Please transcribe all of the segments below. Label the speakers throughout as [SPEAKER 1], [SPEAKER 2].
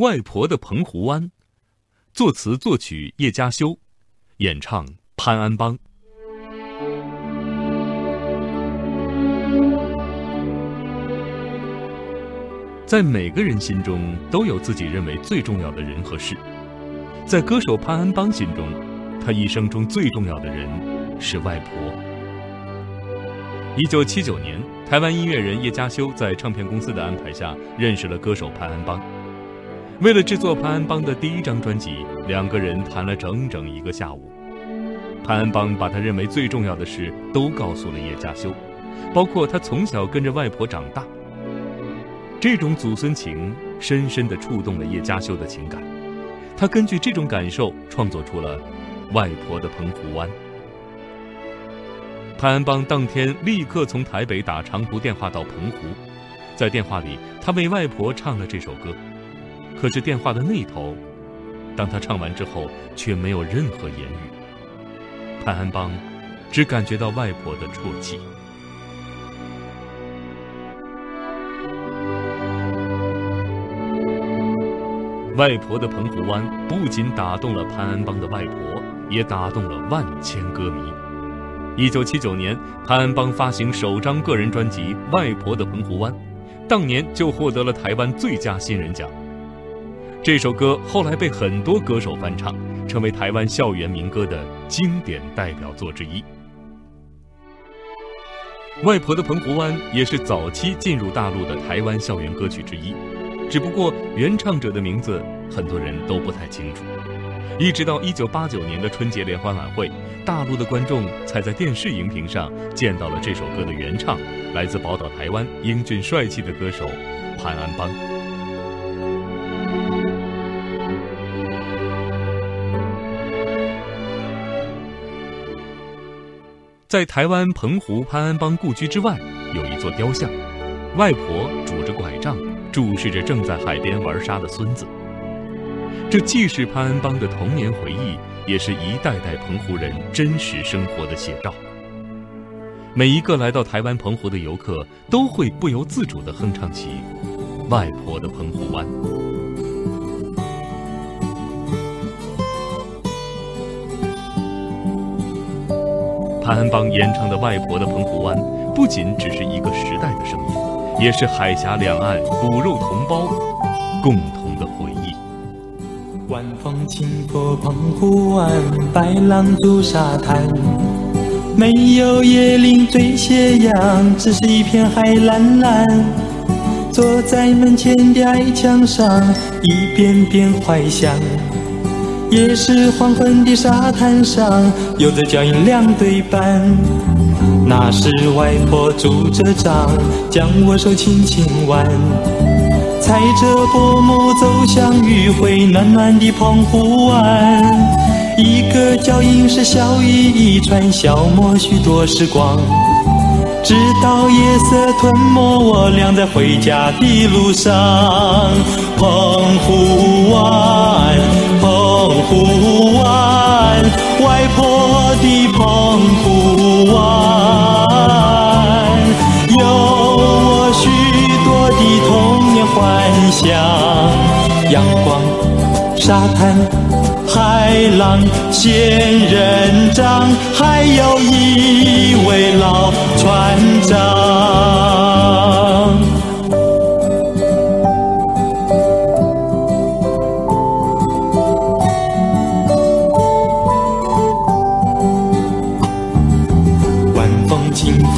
[SPEAKER 1] 外婆的澎湖湾》，作词作曲叶嘉修，演唱潘安邦。在每个人心中都有自己认为最重要的人和事，在歌手潘安邦心中，他一生中最重要的人是外婆。一九七九年，台湾音乐人叶嘉修在唱片公司的安排下认识了歌手潘安邦。为了制作潘安邦的第一张专辑，两个人谈了整整一个下午。潘安邦把他认为最重要的事都告诉了叶嘉修，包括他从小跟着外婆长大。这种祖孙情深深地触动了叶嘉修的情感，他根据这种感受创作出了《外婆的澎湖湾》。潘安邦当天立刻从台北打长途电话到澎湖，在电话里他为外婆唱了这首歌，可是电话的那头，当他唱完之后却没有任何言语。潘安邦只感觉到外婆的啜泣。外婆的澎湖湾不仅打动了潘安邦的外婆，也打动了万千歌迷。一九七九年，潘安邦发行首张个人专辑《外婆的澎湖湾》，当年就获得了台湾最佳新人奖。这首歌后来被很多歌手翻唱，成为台湾校园民歌的经典代表作之一。《外婆的澎湖湾》也是早期进入大陆的台湾校园歌曲之一。只不过原唱者的名字很多人都不太清楚，一直到一九八九年的春节联欢晚会，大陆的观众才在电视荧屏上见到了这首歌的原唱，来自宝岛台湾英俊帅气的歌手潘安邦。在台湾澎湖潘安邦故居之外，有一座雕像，外婆拄着拐杖。注视着正在海边玩沙的孙子，这既是潘安邦的童年回忆，也是一代代澎湖人真实生活的写照。每一个来到台湾澎湖的游客，都会不由自主地哼唱起《外婆的澎湖湾》。安邦演唱的《外婆的澎湖湾》，不仅只是一个时代的声音。也是海峡两岸骨肉同胞共同的回忆。
[SPEAKER 2] 晚风轻拂澎湖湾，白浪逐沙滩，没有椰林缀斜阳，只是一片海蓝蓝。坐在门前的矮墙上，一遍遍怀想。也是黄昏的沙滩上，有着脚印两对半。那是外婆拄着杖，将我手轻轻挽，踩着薄暮走向余晖暖暖的澎湖湾。一个脚印是笑语一串，消磨许多时光，直到夜色吞没我俩在回家的路上。澎湖湾，澎澎湖湾，外婆的澎湖湾。有我许多的童年幻想阳光、沙滩、海浪、仙人掌，还有一位老船长。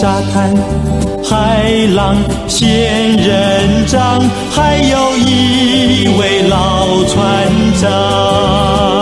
[SPEAKER 2] 沙滩、海浪、仙人掌，还有一位老船长。